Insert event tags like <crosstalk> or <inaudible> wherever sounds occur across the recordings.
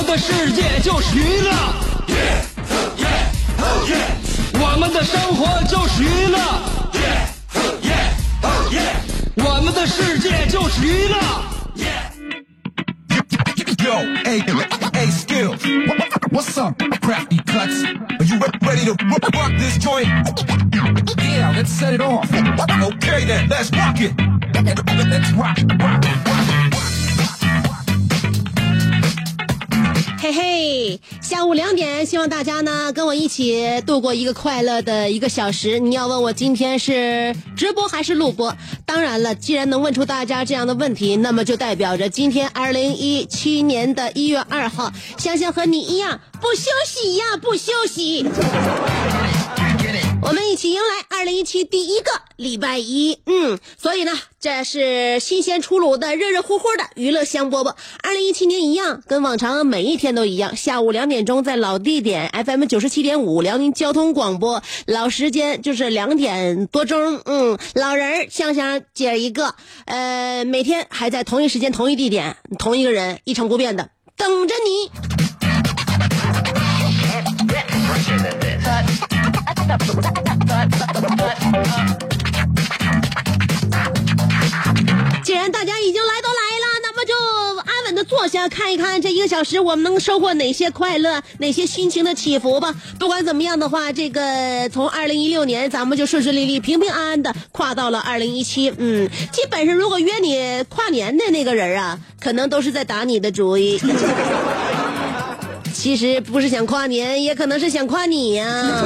们的世界就是娱乐，我们的生活就是娱乐，我们的世界就是娱乐。Yo, hey, hey, skill. What's up, crafty cuts? Are you ready to rock this joint? Yeah, let's set it off. Okay, then, let's rock it. Let's rock, rock, rock. 嘿，下午两点，希望大家呢跟我一起度过一个快乐的一个小时。你要问我今天是直播还是录播？当然了，既然能问出大家这样的问题，那么就代表着今天二零一七年的一月二号，香香和你一样不休息呀，不休息。我们一起迎来二零一七第一个礼拜一，嗯，所以呢，这是新鲜出炉的、热热乎乎的娱乐香饽饽。二零一七年一样，跟往常每一天都一样，下午两点钟在老地点 FM 九十七点五辽宁交通广播，老时间就是两点多钟，嗯，老人香香姐一个，呃，每天还在同一时间、同一地点、同一个人，一成不变的等着你。既然大家已经来都来了，那么就安稳的坐下，看一看这一个小时我们能收获哪些快乐，哪些心情的起伏吧。不管怎么样的话，这个从二零一六年咱们就顺顺利利、平平安安的跨到了二零一七。嗯，基本上如果约你跨年的那个人啊，可能都是在打你的主意。其实不是想跨年，也可能是想跨你呀、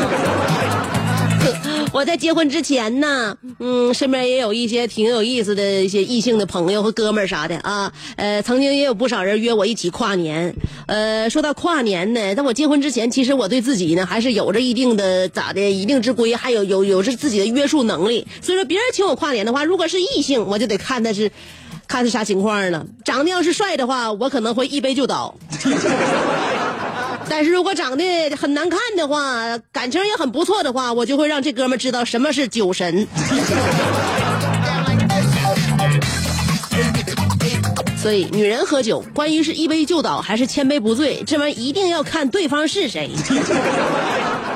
<laughs> 我在结婚之前呢，嗯，身边也有一些挺有意思的一些异性的朋友和哥们儿啥的啊，呃，曾经也有不少人约我一起跨年。呃，说到跨年呢，在我结婚之前，其实我对自己呢还是有着一定的咋的一定之规，还有有有着自己的约束能力。所以说，别人请我跨年的话，如果是异性，我就得看他是看他啥情况了。长得要是帅的话，我可能会一杯就倒。但是如果长得很难看的话，感情也很不错的话，我就会让这哥们知道什么是酒神。<laughs> 所以，女人喝酒，关于是一杯就倒还是千杯不醉，这玩意一定要看对方是谁。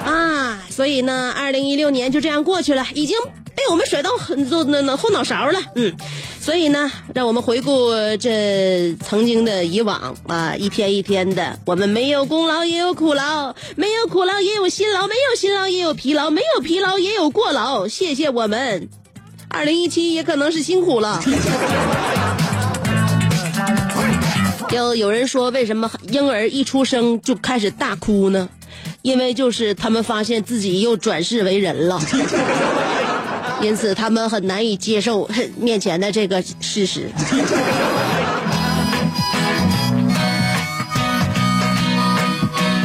啊，所以呢，二零一六年就这样过去了，已经被我们甩到很多那那后脑勺了。嗯，所以呢，让我们回顾这曾经的以往啊，一天一天的，我们没有功劳也有苦劳，没有苦劳也有辛劳，没有辛劳也有疲劳，没有疲劳也有过劳。谢谢我们，二零一七也可能是辛苦了。有有人说，为什么婴儿一出生就开始大哭呢？因为就是他们发现自己又转世为人了，因此他们很难以接受面前的这个事实。<laughs>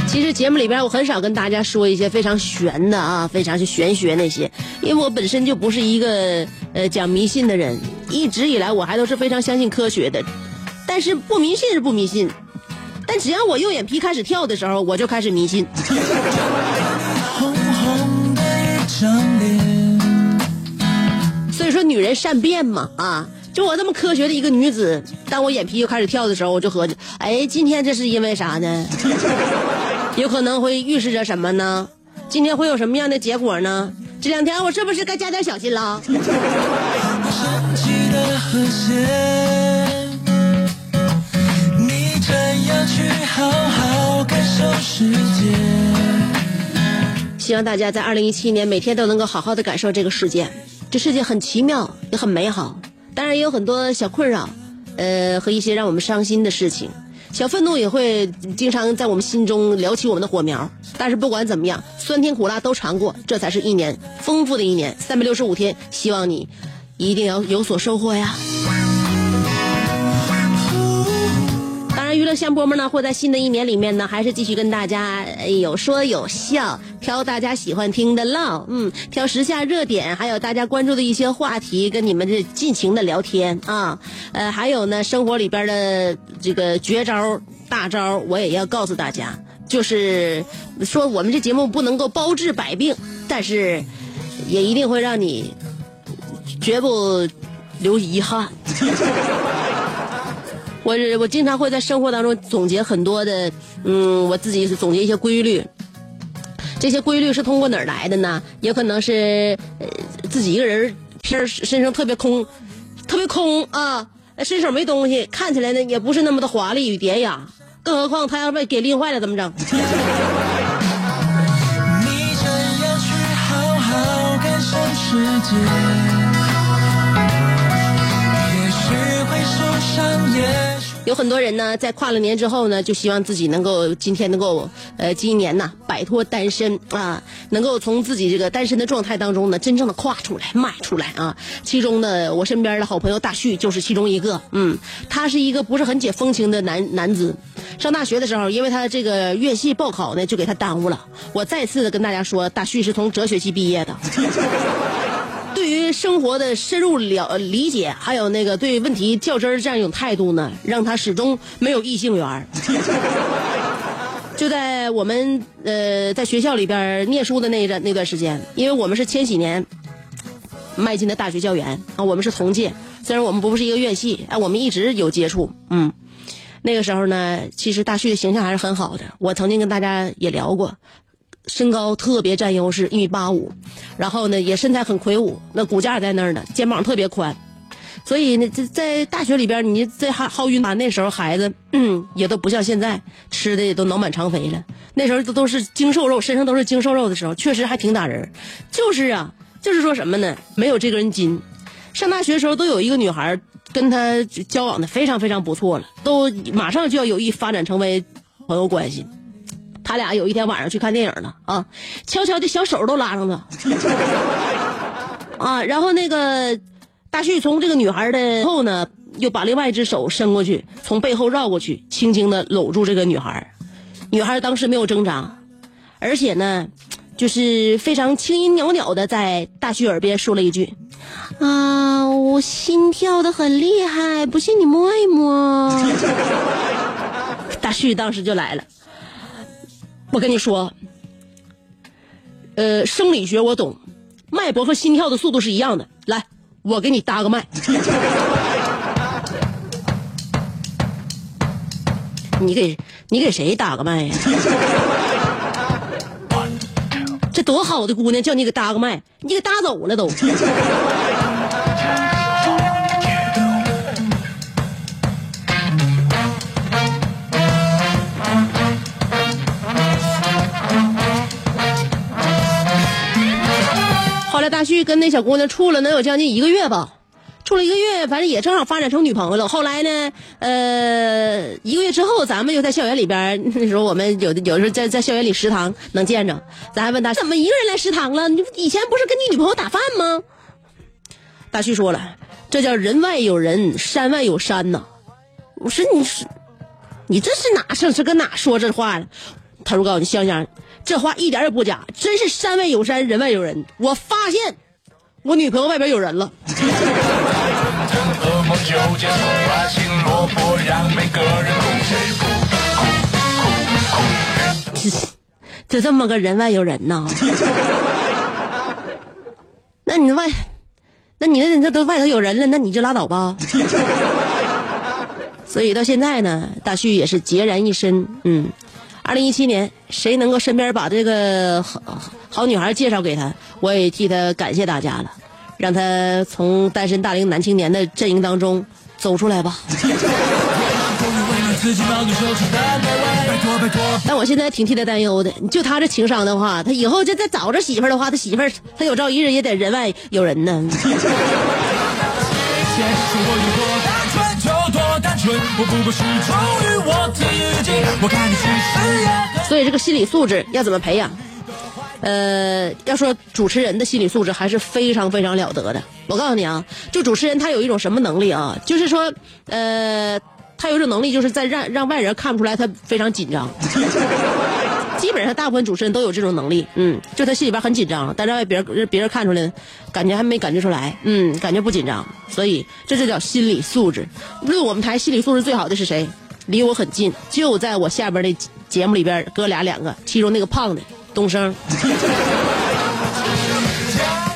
其实节目里边我很少跟大家说一些非常玄的啊，非常是玄学那些，因为我本身就不是一个呃讲迷信的人，一直以来我还都是非常相信科学的。但是不迷信是不迷信，但只要我右眼皮开始跳的时候，我就开始迷信。女人善变嘛，啊，就我这么科学的一个女子，当我眼皮又开始跳的时候，我就合计，哎，今天这是因为啥呢？<laughs> 有可能会预示着什么呢？今天会有什么样的结果呢？这两天我是不是该加点小心了？神奇的和谐，你怎样去好好感受世界？希望大家在二零一七年每天都能够好好的感受这个世界，这世界很奇妙，也很美好，当然也有很多小困扰，呃，和一些让我们伤心的事情，小愤怒也会经常在我们心中撩起我们的火苗。但是不管怎么样，酸甜苦辣都尝过，这才是一年丰富的一年，三百六十五天，希望你一定要有所收获呀。娱乐香饽饽呢，会在新的一年里面呢，还是继续跟大家有说有笑，挑大家喜欢听的唠，嗯，挑时下热点，还有大家关注的一些话题，跟你们这尽情的聊天啊。呃，还有呢，生活里边的这个绝招、大招，我也要告诉大家，就是说我们这节目不能够包治百病，但是也一定会让你绝不留遗憾。<laughs> 我我经常会在生活当中总结很多的，嗯，我自己总结一些规律。这些规律是通过哪儿来的呢？也可能是自己一个人身身上特别空，特别空啊，身手没东西，看起来呢也不是那么的华丽与典雅。更何况他要被给拎坏了怎么整？你这样去好好感受世界，也许会受伤，也许。有很多人呢，在跨了年之后呢，就希望自己能够今天能够呃，今年呐摆脱单身啊，能够从自己这个单身的状态当中呢，真正的跨出来、迈出来啊。其中呢，我身边的好朋友大旭就是其中一个。嗯，他是一个不是很解风情的男男子。上大学的时候，因为他这个院系报考呢，就给他耽误了。我再次的跟大家说，大旭是从哲学系毕业的。对于生活的深入了理解，还有那个对问题较真儿这样一种态度呢，让他始终没有异性缘。<laughs> 就在我们呃在学校里边念书的那一段那段时间，因为我们是千禧年迈进的大学校园啊，我们是同届，虽然我们不是一个院系，哎，我们一直有接触，嗯。那个时候呢，其实大旭的形象还是很好的。我曾经跟大家也聊过，身高特别占优势，一米八五，然后呢也身材很魁梧，那骨架在那儿呢，肩膀特别宽，所以呢在在大学里边，你这还好运吧，那时候孩子嗯也都不像现在吃的也都脑满肠肥了，那时候都都是精瘦肉，身上都是精瘦肉的时候，确实还挺打人。就是啊，就是说什么呢？没有这根筋。上大学的时候都有一个女孩跟他交往的非常非常不错了，都马上就要有意发展成为朋友关系。他俩有一天晚上去看电影了啊，悄悄的小手都拉上了 <laughs> 啊，然后那个大旭从这个女孩的后呢，又把另外一只手伸过去，从背后绕过去，轻轻的搂住这个女孩。女孩当时没有挣扎，而且呢，就是非常轻音袅袅的在大旭耳边说了一句：“啊，我心跳的很厉害，不信你摸一摸。” <laughs> 大旭当时就来了。我跟你说，呃，生理学我懂，脉搏和心跳的速度是一样的。来，我给你搭个脉。<laughs> 你给你给谁搭个脉呀？<laughs> 这多好的姑娘，叫你给搭个脉，你给搭走了都。大旭跟那小姑娘处了能有将近一个月吧，处了一个月，反正也正好发展成女朋友了。后来呢，呃，一个月之后，咱们又在校园里边，那时候我们有的有时候在在校园里食堂能见着，咱还问他怎么一个人来食堂了？你以前不是跟你女朋友打饭吗？大旭说了，这叫人外有人，山外有山呐。我说你是，你这是哪上是跟哪说这话呢？他说：“告诉你，香香，这话一点也不假，真是山外有山，人外有人。我发现我女朋友外边有人了。就结束，把心落魄，让每个人哭谁哭哭哭哭。就这么个人外有人呐？<laughs> 那你外，那你那那都外头有人了，那你就拉倒吧。<laughs> 所以到现在呢，大旭也是孑然一身。嗯，二零一七年，谁能够身边把这个好好女孩介绍给他，我也替他感谢大家了，让他从单身大龄男青年的阵营当中走出来吧。<laughs> 但我现在挺替他担忧的，就他这情商的话，他以后就再找着媳妇儿的话，他媳妇儿他有朝一日也得人外有人呢。<laughs> 全部，不过是忠于我自己。我看你是谁呀？所以这个心理素质要怎么培养？呃，要说主持人的心理素质还是非常非常了得的。我告诉你啊，就主持人他有一种什么能力啊？就是说，呃，他有一种能力，就是在让让外人看不出来他非常紧张。基本上大部分主持人都有这种能力，嗯，就他心里边很紧张，但让别人别人看出来，感觉还没感觉出来，嗯，感觉不紧张，所以这就叫心理素质。论我们台心理素质最好的是谁？离我很近，就在我下边那节目里边，哥俩两个，其中那个胖的东升。<laughs>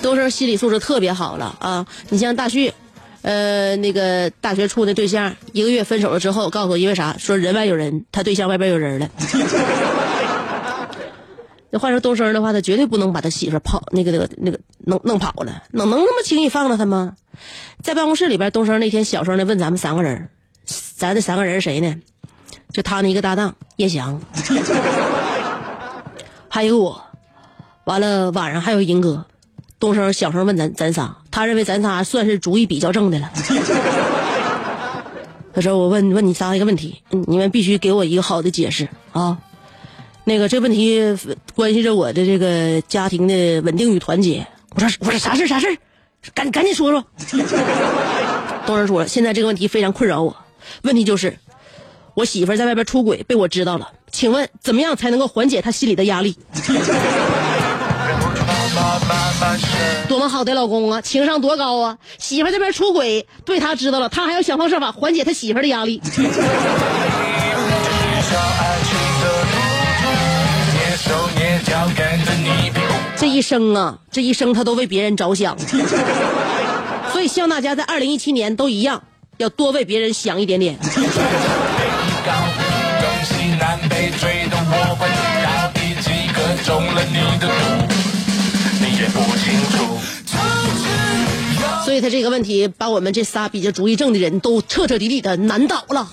东升心理素质特别好了啊！你像大旭，呃，那个大学处那对象，一个月分手了之后，告诉我因为啥？说人外有人，他对象外边有人了。那换成东升的话，他绝对不能把他媳妇跑那个那个那个弄弄跑了，能能那么轻易放了他吗？在办公室里边，东升那天小声的问咱们三个人，咱这三个人是谁呢？就他那一个搭档叶翔，<laughs> 还有我，完了晚上还有银哥。东升小声问咱咱仨，他认为咱仨算是主意比较正的了。<laughs> 他说：“我问问你仨一个问题，你们必须给我一个好的解释啊。那个这问题关系着我的这个家庭的稳定与团结。”我说：“我说啥事啥事赶赶紧说说。”东升说：“现在这个问题非常困扰我，问题就是我媳妇在外边出轨被我知道了，请问怎么样才能够缓解她心里的压力？”多么好的老公啊，情商多高啊！媳妇这边出轨，对他知道了，他还要想方设法缓解他媳妇的压力。一生啊，这一生他都为别人着想，<laughs> 所以希望大家在二零一七年都一样，要多为别人想一点点。所以他这个问题把我们这仨比较主意正的人都彻彻底底的难倒了。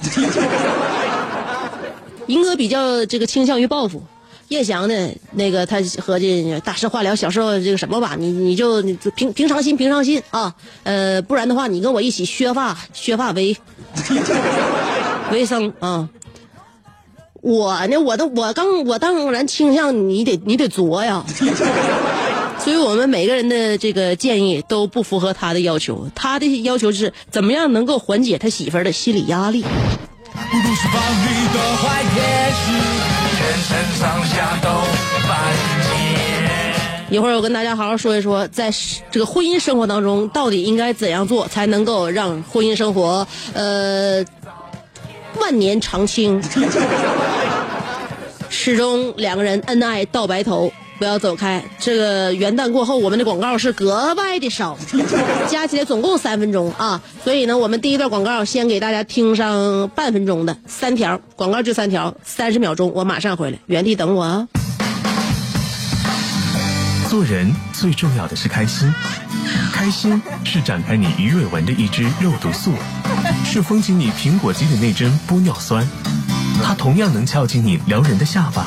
<laughs> 银哥比较这个倾向于报复，叶翔呢，那个他合计大事化了，小事这个什么吧，你你就平平常心，平常心啊，呃，不然的话，你跟我一起削发，削发为 <laughs> 为生啊。我呢，我都我刚我当然倾向你得你得作呀。所以我们每个人的这个建议都不符合他的要求，他的要求是怎么样能够缓解他媳妇儿的心理压力。一会儿我跟大家好好说一说，在这个婚姻生活当中，到底应该怎样做才能够让婚姻生活呃万年长青，始终两个人恩爱到白头。不要走开！这个元旦过后，我们的广告是格外的少，加起来总共三分钟啊。<laughs> 所以呢，我们第一段广告先给大家听上半分钟的三条广告，就三条，三十秒钟，我马上回来，原地等我啊。做人最重要的是开心，开心是展开你鱼尾纹的一支肉毒素，是封紧你苹果肌的那针玻尿酸，它同样能翘起你撩人的下巴。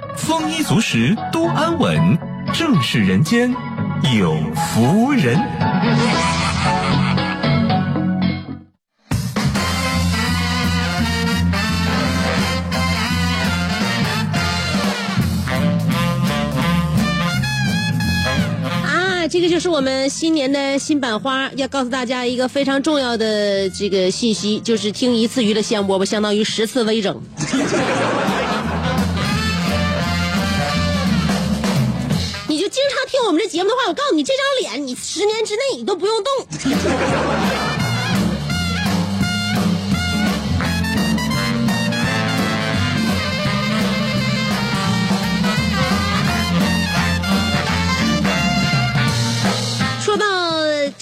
丰衣足食，多安稳，正是人间有福人。啊，这个就是我们新年的新版花，要告诉大家一个非常重要的这个信息，就是听一次娱乐香饽饽相当于十次微整。我们这节目的话，我告诉你，这张脸，你十年之内你都不用动。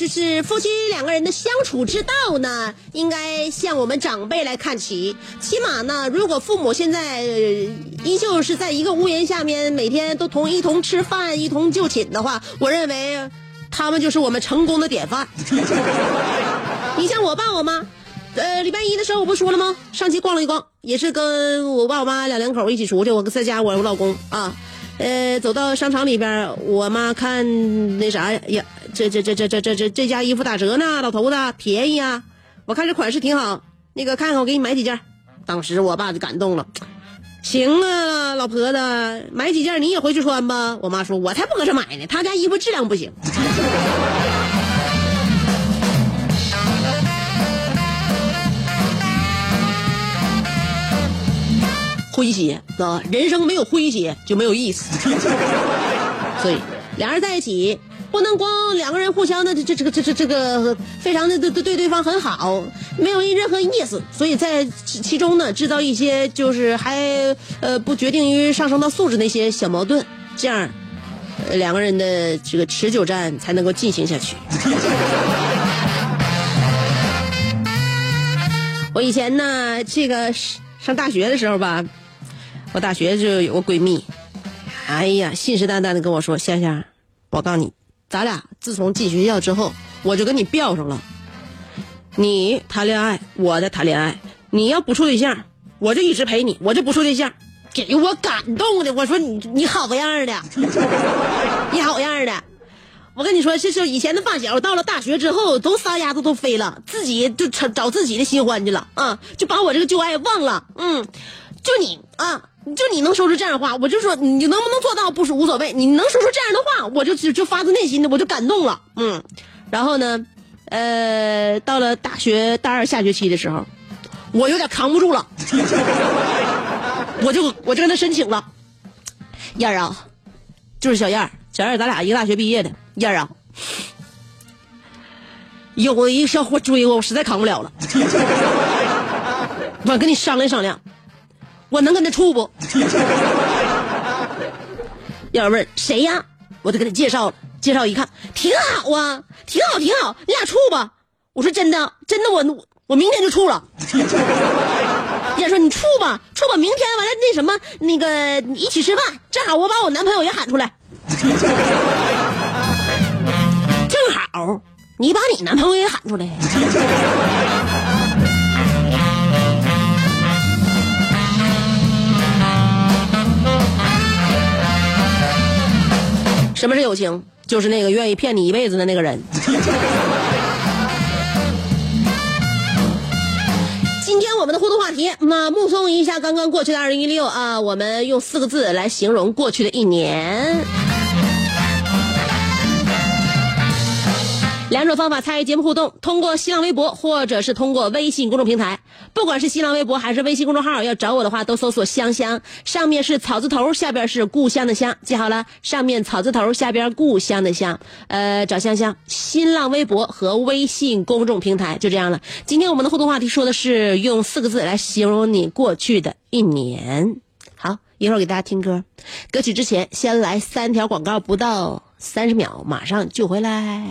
就是夫妻两个人的相处之道呢，应该向我们长辈来看齐。起码呢，如果父母现在依旧是在一个屋檐下面，每天都同一同吃饭、一同就寝的话，我认为他们就是我们成功的典范。<laughs> 你像我爸我妈，呃，礼拜一的时候我不说了吗？上街逛了一逛，也是跟我爸我妈两两口一起出去，我在家我我老公啊，呃，走到商场里边，我妈看那啥呀，这这这这这这这这家衣服打折呢，老头子便宜啊，我看这款式挺好，那个看看我给你买几件。当时我爸就感动了，行啊，老婆子，买几件你也回去穿吧。我妈说，我才不搁这买呢，他家衣服质量不行。诙谐啊，人生没有诙谐就没有意思。<laughs> 所以俩人在一起，不能光两个人互相的这这个这这这个非常的对对对对方很好，没有任何意思。所以在其中呢，制造一些就是还呃不决定于上升到素质那些小矛盾，这样呃两个人的这个持久战才能够进行下去。<laughs> 我以前呢，这个上大学的时候吧。我大学就有个闺蜜，哎呀，信誓旦旦的跟我说：“香香，我告诉你，咱俩自从进学校之后，我就跟你飙上了。你谈恋爱，我在谈恋爱。你要不处对象，我就一直陪你，我就不处对象。”给我感动的，我说你你好样的，你好样 <laughs> 的！我跟你说，这是以前的发小，到了大学之后，都撒丫子都飞了，自己就找找自己的新欢去了啊，就把我这个旧爱忘了。嗯，就你啊。就你能说出这样的话，我就说你能不能做到不是无所谓。你能说出这样的话，我就就就发自内心的我就感动了。嗯，然后呢，呃，到了大学大二下学期的时候，我有点扛不住了，我就我就跟他申请了，燕儿啊，就是小燕儿，小燕儿咱俩一个大学毕业的，燕儿啊，有一个小伙追我，我实在扛不了了，<laughs> 我跟你商量商量。我能跟他处不？<laughs> 要问谁呀？我就给他介绍了，介绍一看，挺好啊，挺好，挺好，你俩处吧。我说真的，真的，我我明天就处了。<laughs> 人家说你处吧，处吧，明天完了那什么那个一起吃饭，正好我把我男朋友也喊出来。<laughs> 正好你把你男朋友也喊出来。什么是友情？就是那个愿意骗你一辈子的那个人。<laughs> 今天我们的互动话题，那目送一下刚刚过去的二零一六啊，我们用四个字来形容过去的一年。两种方法参与节目互动：通过新浪微博，或者是通过微信公众平台。不管是新浪微博还是微信公众号，要找我的话，都搜索“香香”，上面是草字头，下边是故乡的乡，记好了，上面草字头，下边故乡的乡。呃，找香香，新浪微博和微信公众平台就这样了。今天我们的互动话题说的是用四个字来形容你过去的一年。好，一会儿给大家听歌，歌曲之前先来三条广告，不到。三十秒，马上就回来。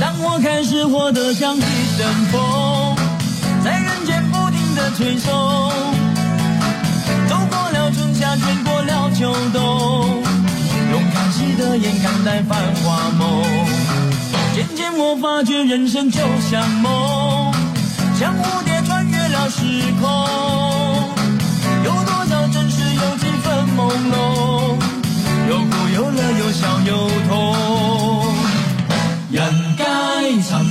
当我开始活得像一阵风，在人间不停的吹送。秋冬，用看戏的眼看待繁华梦。渐渐我发觉人生就像梦，像蝴蝶穿越了时空。有多少真实，有几分朦胧，有苦有乐，有笑有痛。人皆寻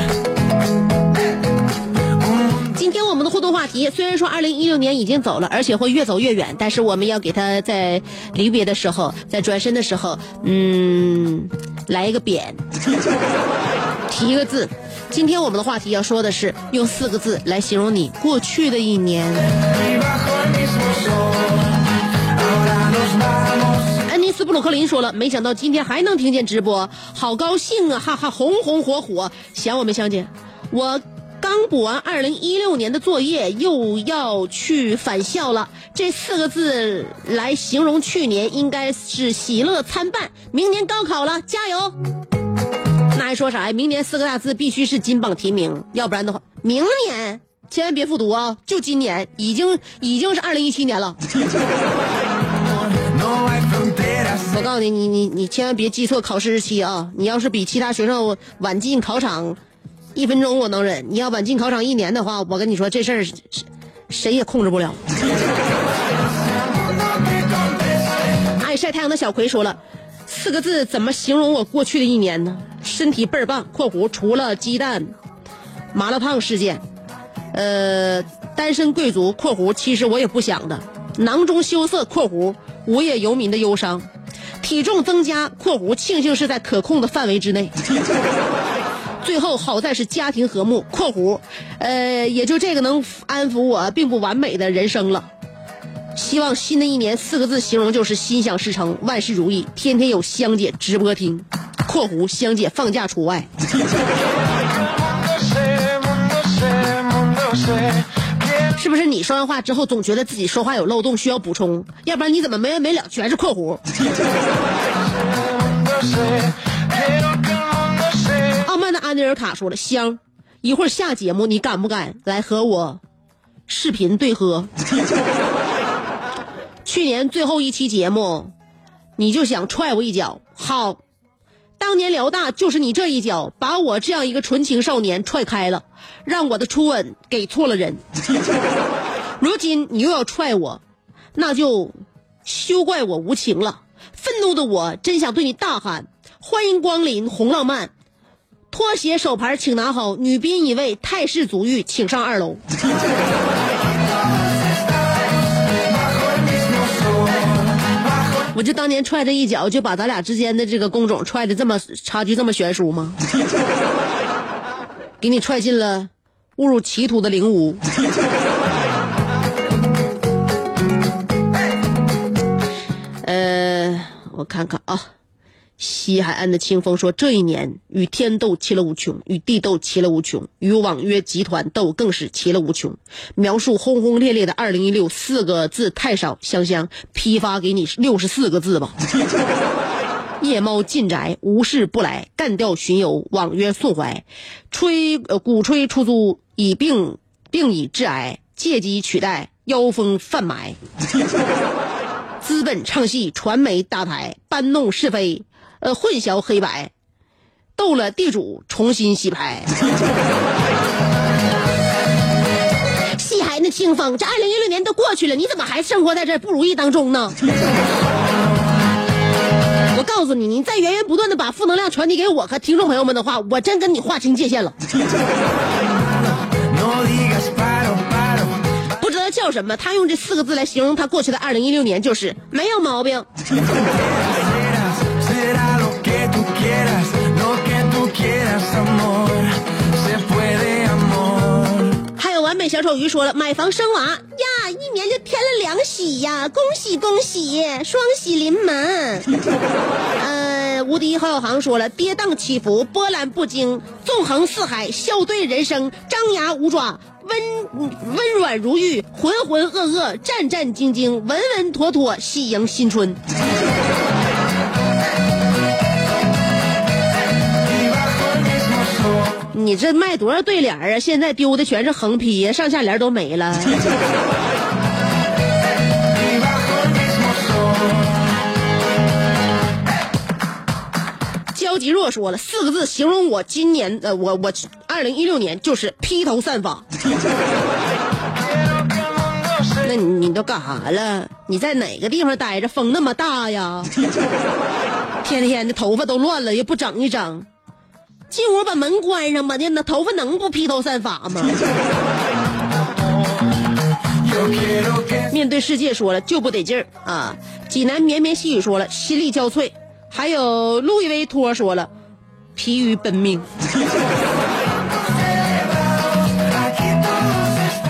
今天我们的互动话题，虽然说二零一六年已经走了，而且会越走越远，但是我们要给他在离别的时候，在转身的时候，嗯，来一个匾，<laughs> 提一个字。今天我们的话题要说的是用四个字来形容你过去的一年。安妮斯布鲁克林说了，没想到今天还能听见直播，好高兴啊！哈哈，红红火火，想我们香姐，我刚补完二零一六年的作业，又要去返校了。这四个字来形容去年，应该是喜乐参半。明年高考了，加油！那还说啥呀？明年四个大字必须是金榜题名，要不然的话，明年千万别复读啊！就今年，已经已经是二零一七年了。我告诉你，你你你千万别记错考试日期啊！你要是比其他学生晚进考场一分钟，我能忍；你要晚进考场一年的话，我跟你说这事儿谁谁也控制不了。爱晒太阳的小葵说了四个字，怎么形容我过去的一年呢？身体倍儿棒（括弧除了鸡蛋麻辣烫事件），呃，单身贵族（括弧其实我也不想的），囊中羞涩（括弧无业游民的忧伤），体重增加（括弧庆幸是在可控的范围之内）。最后好在是家庭和睦（括弧呃也就这个能安抚我并不完美的人生了）。希望新的一年四个字形容就是心想事成，万事如意，天天有香姐直播听（括弧香姐放假除外）。<laughs> 是不是你说完话之后总觉得自己说话有漏洞需要补充？要不然你怎么没完没了全是括弧？<laughs> 傲慢的安德尔卡说了：“香，一会儿下节目你敢不敢来和我视频对喝？” <laughs> 去年最后一期节目，你就想踹我一脚。好，当年辽大就是你这一脚，把我这样一个纯情少年踹开了，让我的初吻给错了人。<laughs> 如今你又要踹我，那就休怪我无情了。愤怒的我真想对你大喊：欢迎光临红浪漫！拖鞋手牌请拿好，女宾一位，泰式足浴请上二楼。<laughs> 我就当年踹这一脚，就把咱俩之间的这个工种踹的这么差距这么悬殊吗？<laughs> 给你踹进了误入歧途的灵屋。<laughs> 呃，我看看啊。西海岸的清风说：“这一年与天斗其乐无穷，与地斗其乐无穷，与网约集团斗更是其乐无穷。描述轰轰烈烈的二零一六四个字太少，香香批发给你六十四个字吧。夜猫进宅，无事不来，干掉巡游，网约送怀，吹呃鼓吹出租，以病病以致癌，借机取代妖风贩埋。<laughs> 资本唱戏，传媒搭台，搬弄是非。”呃，混淆黑白，斗了地主，重新洗牌。西海那清风，这二零一六年都过去了，你怎么还生活在这不如意当中呢？<laughs> 我告诉你，你再源源不断的把负能量传递给我和听众朋友们的话，我真跟你划清界限了。不知道叫什么，他用这四个字来形容他过去的二零一六年，就是没有毛病。还有完美小丑鱼说了，买房生娃呀，一年就添了两喜呀，恭喜恭喜，双喜临门。呃，无敌郝小航说了，跌宕起伏，波澜不惊，纵横四海，笑对人生，张牙舞爪，温温软如玉，浑浑噩噩，战战兢兢，稳稳妥妥，喜迎新春。你这卖多少对联啊？现在丢的全是横批呀，上下联都没了。焦吉若说了四个字形容我今年呃，我我二零一六年就是披头散发。那你你都干啥了？你在哪个地方待着？风那么大呀！<laughs> 天天的头发都乱了，也不整一整。进屋把门关上吧，那那头发能不披头散发吗？面对世界说了就不得劲儿啊！济南绵绵细雨说了心力交瘁，还有路易威托说了疲于奔命。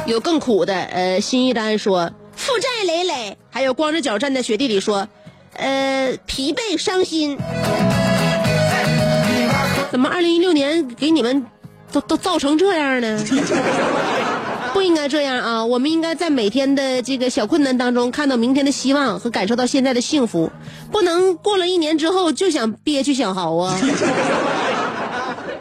有更苦的，呃，新一丹说负债累累，还有光着脚站在雪地里说，呃，疲惫伤心。怎么，二零一六年给你们都都造成这样呢？<laughs> 不应该这样啊！我们应该在每天的这个小困难当中看到明天的希望和感受到现在的幸福，不能过了一年之后就想憋屈想嚎啊！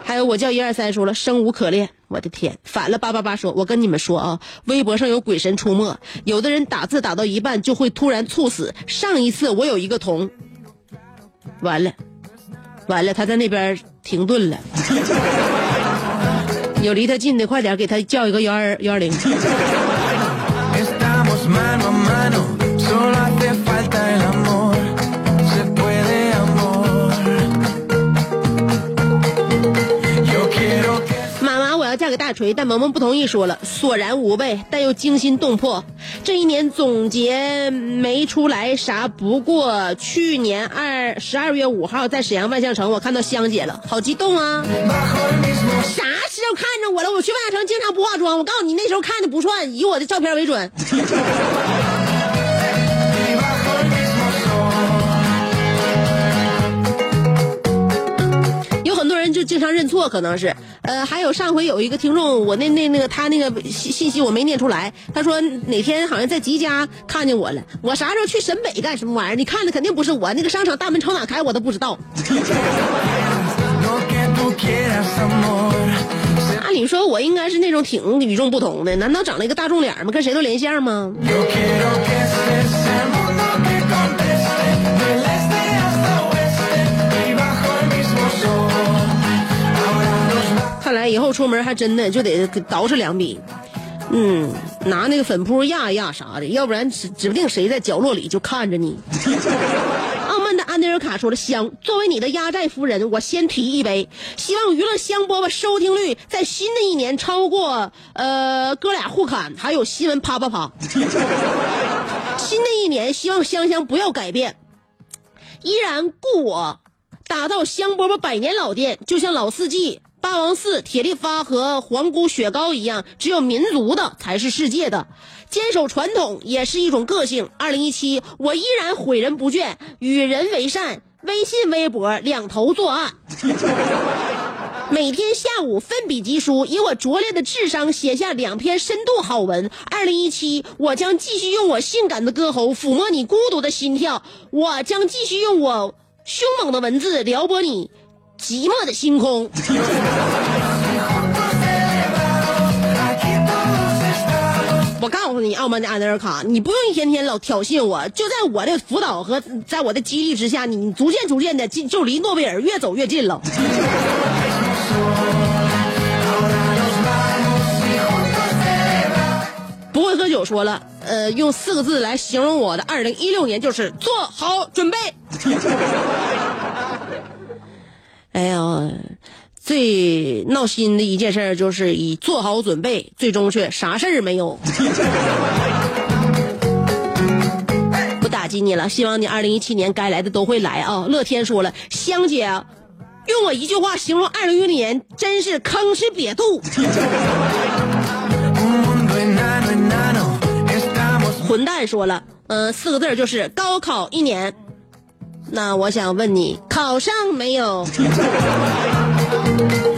还有，我叫一二三说了，生无可恋，我的天，反了八八八说，我跟你们说啊，微博上有鬼神出没，有的人打字打到一半就会突然猝死。上一次我有一个同，完了。完了，他在那边停顿了。<laughs> 有离他近的，快点给他叫一个幺二幺二零。给大锤，但萌萌不同意，说了索然无味，但又惊心动魄。这一年总结没出来啥，不过去年二十二月五号在沈阳万象城，我看到香姐了，好激动啊！啥时候看着我了？我去万象城经常不化妆，我告诉你，那时候看的不算，以我的照片为准。很多人就经常认错，可能是，呃，还有上回有一个听众，我那那那个他那个信信息我没念出来，他说哪天好像在吉家看见我了，我啥时候去沈北干什么玩意儿？你看的肯定不是我，那个商场大门朝哪开我都不知道。按理说，我应该是那种挺与众不同的，难道长了一个大众脸吗？跟谁都连线吗？看来以后出门还真的就得捯饬两笔。嗯，拿那个粉扑压一压啥的，要不然指指不定谁在角落里就看着你。<laughs> 傲慢的安德尔卡说了：“香，作为你的压寨夫人，我先提一杯，希望娱乐香饽饽收听率在新的一年超过呃哥俩互砍，还有新闻啪啪啪。<laughs> 新的一年，希望香香不要改变，依然故我，打造香饽饽百年老店，就像老四季。”霸王寺、铁力发和皇姑雪糕一样，只有民族的才是世界的。坚守传统也是一种个性。二零一七，我依然诲人不倦，与人为善。微信、微博两头作案，<laughs> 每天下午奋笔疾书，以我拙劣的智商写下两篇深度好文。二零一七，我将继续用我性感的歌喉抚摸你孤独的心跳，我将继续用我凶猛的文字撩拨你。寂寞的星空。我告诉你，傲慢的安德尔卡，你不用一天天老挑衅我，就在我的辅导和在我的激励之下，你逐渐逐渐的近就离诺贝尔越走越近了。不会喝酒说了，呃，用四个字来形容我的二零一六年就是做好准备。哎呀，最闹心的一件事就是已做好准备，最终却啥事儿没有。不打击你了，希望你二零一七年该来的都会来啊！乐天说了，香姐，用我一句话形容二零一六年，真是坑是瘪肚。混蛋说了，嗯，四个字就是高考一年。那我想问你，考上没有？<laughs>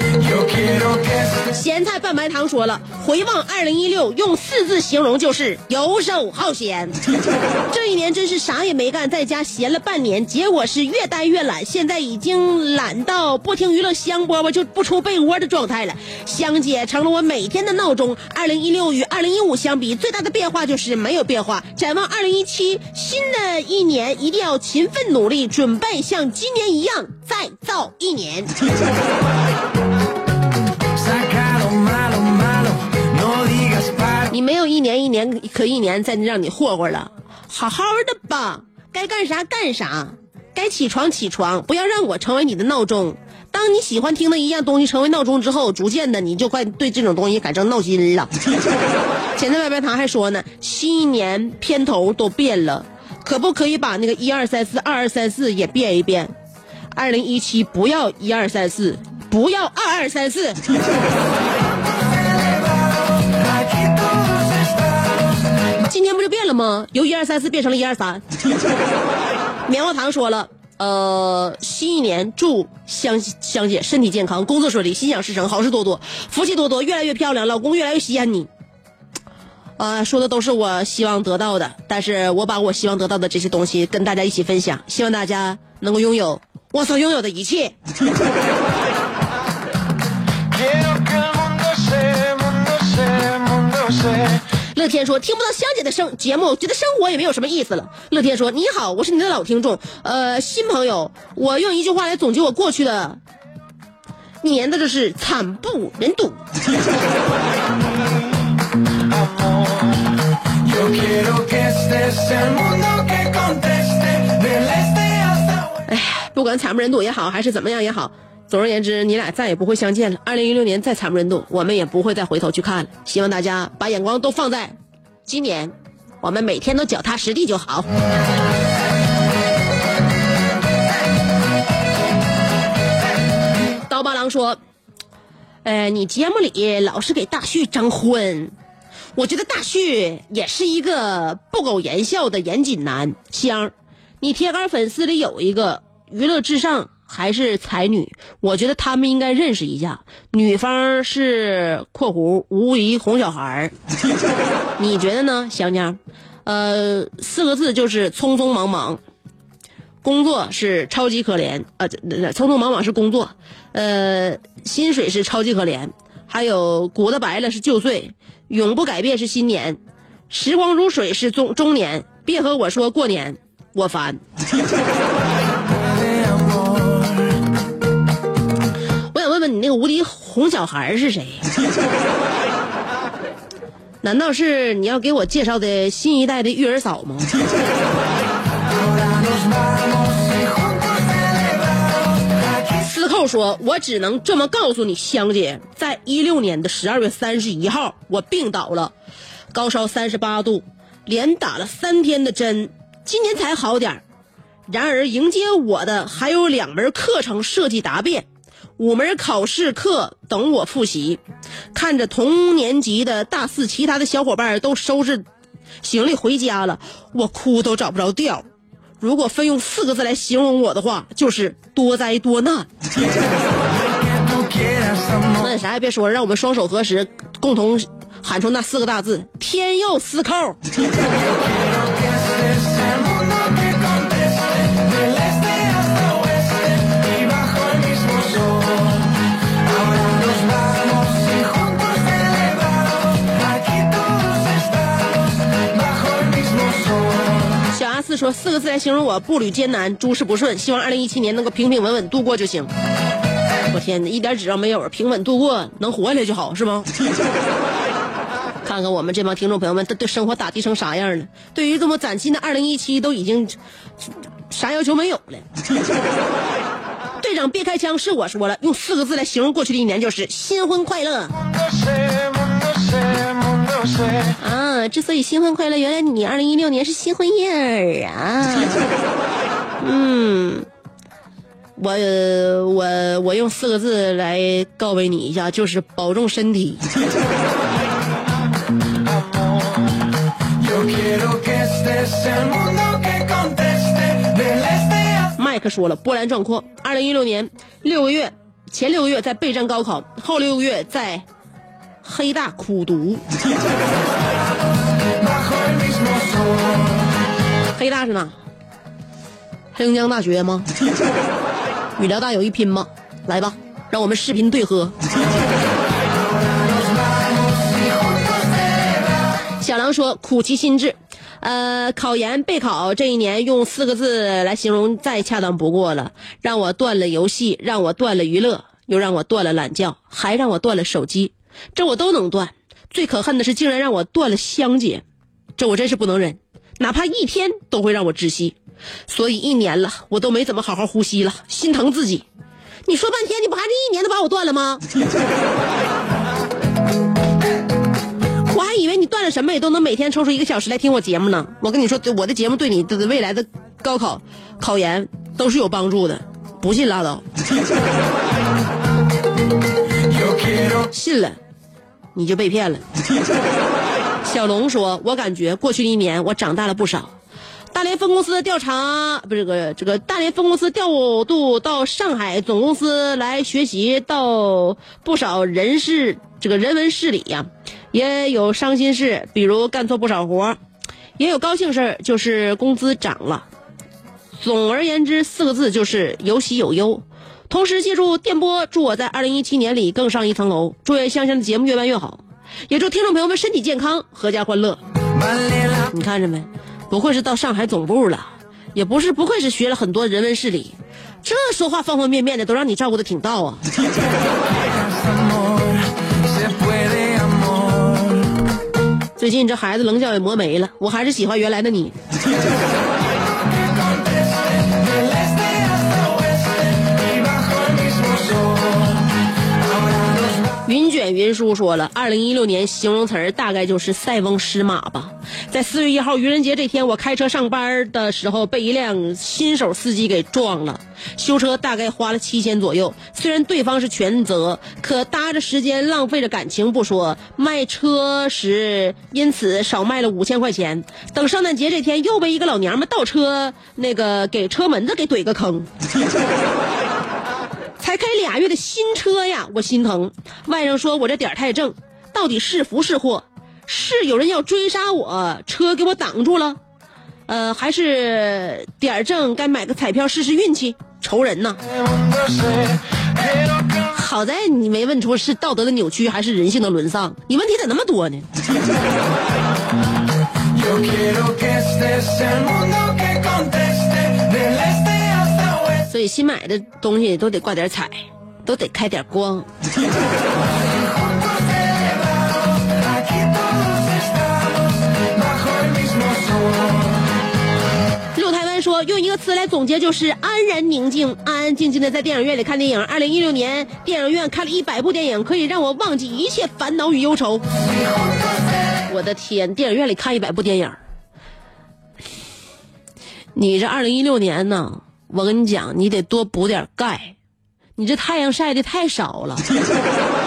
咸菜拌白糖说了，回望二零一六，用四字形容就是游手好闲。<laughs> 这一年真是啥也没干，在家闲了半年，结果是越待越懒，现在已经懒到不听娱乐香饽饽就不出被窝的状态了。香姐成了我每天的闹钟。二零一六与二零一五相比，最大的变化就是没有变化。展望二零一七，新的一年一定要勤奋努力，准备像今年一样再造一年。<laughs> 你没有一年一年可一年再让你霍霍了，好好的吧，该干啥干啥，该起床起床，不要让我成为你的闹钟。当你喜欢听的一样东西成为闹钟之后，逐渐的你就快对这种东西改成闹心了。<laughs> 前在白白糖还说呢，新一年片头都变了，可不可以把那个一二三四二二三四也变一变？二零一七不要一二三四，不要二二三四。今天不就变了吗？由一二三四变成了一二三。<laughs> 棉花糖说了，呃，新一年祝香香姐身体健康，工作顺利，心想事成，好事多多，福气多多，越来越漂亮，老公越来越稀罕你。啊，说的都是我希望得到的，但是我把我希望得到的这些东西跟大家一起分享，希望大家能够拥有我所拥有的一切。乐天说：“听不到香姐的声节目，觉得生活也没有什么意思了。”乐天说：“你好，我是你的老听众，呃，新朋友，我用一句话来总结我过去的年的，就是惨不忍睹。”哎，不管惨不忍睹也好，还是怎么样也好，总而言之，你俩再也不会相见了。二零一六年再惨不忍睹，我们也不会再回头去看了。希望大家把眼光都放在今年，我们每天都脚踏实地就好。刀疤狼说：“呃，你节目里老是给大旭征婚。”我觉得大旭也是一个不苟言笑的严谨男。香，你铁杆粉丝里有一个娱乐至上还是才女？我觉得他们应该认识一下。女方是（括弧无疑哄小孩儿），你觉得呢，香香？呃，四个字就是匆匆忙忙。工作是超级可怜，呃，匆匆忙忙是工作，呃，薪水是超级可怜，还有骨子白了是旧岁。永不改变是新年，时光如水是中中年。别和我说过年，我烦。个无敌哄小孩是谁？<laughs> 难道是你要给我介绍的新一代的育儿嫂吗？<laughs> 司寇说：“我只能这么告诉你，香姐，在一六年的十二月三十一号，我病倒了，高烧三十八度，连打了三天的针，今年才好点。然而迎接我的还有两门课程设计答辩，五门考试课等我复习。看着同年级的大四其他的小伙伴都收拾行李回家了，我哭都找不着调。如果非用四个字来形容我的话，就是多灾多难。<laughs> 那啥也别说了，让我们双手合十，共同喊出那四个大字：天佑司寇。说四个字来形容我：步履艰难，诸事不顺。希望二零一七年能够平平稳稳度过就行。我天哪，一点指望没有，平稳度过，能活下来就好，是吗？<laughs> 看看我们这帮听众朋友们，都对生活打击成啥样了？对于这么崭新的二零一七，都已经啥要求没有了。<laughs> 队长别开枪，是我说了，用四个字来形容过去的一年，就是新婚快乐。啊，之所以新婚快乐，原来你二零一六年是新婚燕尔啊。<laughs> 嗯，我我我用四个字来告慰你一下，就是保重身体。麦克说了，波澜壮阔。二零一六年六个月，前六个月在备战高考，后六个月在黑大苦读。<laughs> 黑大是哪？黑龙江大学吗？与辽大有一拼吗？来吧，让我们视频对喝。<laughs> 小狼说：“苦其心志。”呃，考研备考这一年，用四个字来形容再恰当不过了。让我断了游戏，让我断了娱乐，又让我断了懒觉，还让我断了手机，这我都能断。最可恨的是，竟然让我断了香姐，这我真是不能忍，哪怕一天都会让我窒息。所以一年了，我都没怎么好好呼吸了，心疼自己。你说半天，你不还是一年都把我断了吗？<laughs> 我还以为你断了什么也都能每天抽出一个小时来听我节目呢。我跟你说，我的节目对你的未来的高考、考研都是有帮助的，不信拉倒。<laughs> 信了，你就被骗了。<laughs> 小龙说：“我感觉过去的一年，我长大了不少。大连分公司调查不是个这个大连分公司调度到上海总公司来学习，到不少人事这个人文事理呀。”也有伤心事，比如干错不少活也有高兴事就是工资涨了。总而言之，四个字就是有喜有忧。同时，借助电波，祝我在二零一七年里更上一层楼。祝愿香香的节目越办越好，也祝听众朋友们身体健康，阖家欢乐。你看着没？不愧是到上海总部了，也不是不愧是学了很多人文事理，这说话方方面面的都让你照顾的挺到啊。<laughs> 最近这孩子棱角也磨没了，我还是喜欢原来的你。卷云舒说了，二零一六年形容词儿大概就是塞翁失马吧。在四月一号愚人节这天，我开车上班的时候被一辆新手司机给撞了，修车大概花了七千左右。虽然对方是全责，可搭着时间浪费着感情不说，卖车时因此少卖了五千块钱。等圣诞节这天又被一个老娘们倒车，那个给车门子给怼个坑。才开俩月的新车呀，我心疼。外甥说我这点太正，到底是福是祸？是有人要追杀我，车给我挡住了，呃，还是点正该买个彩票试试运气？愁人呐！好在你没问出是道德的扭曲还是人性的沦丧，你问题咋那么多呢？所以新买的东西都得挂点彩，都得开点光。<laughs> 六台湾说用一个词来总结就是安然宁静，安安静静的在电影院里看电影。二零一六年电影院看了一百部电影，可以让我忘记一切烦恼与忧愁。我的天，电影院里看一百部电影，你这二零一六年呢？我跟你讲，你得多补点钙，你这太阳晒的太少了。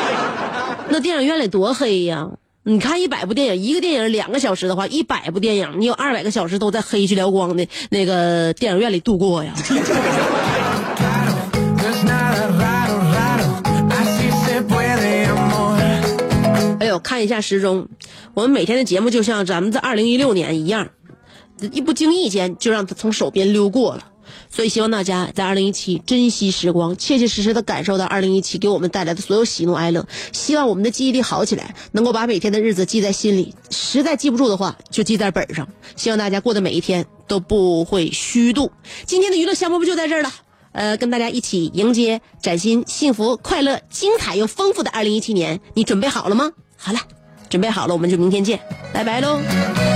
<laughs> 那电影院里多黑呀！你看一百部电影，一个电影两个小时的话，一百部电影，你有二百个小时都在黑去撩光的那个电影院里度过呀。<laughs> 哎呦，看一下时钟，我们每天的节目就像咱们在二零一六年一样，一不经意间就让它从手边溜过了。所以希望大家在二零一七珍惜时光，切切实实的感受到二零一七给我们带来的所有喜怒哀乐。希望我们的记忆力好起来，能够把每天的日子记在心里。实在记不住的话，就记在本上。希望大家过的每一天都不会虚度。今天的娱乐项目不就在这儿了？呃，跟大家一起迎接崭新、幸福、快乐、精彩又丰富的二零一七年，你准备好了吗？好了，准备好了，我们就明天见，拜拜喽。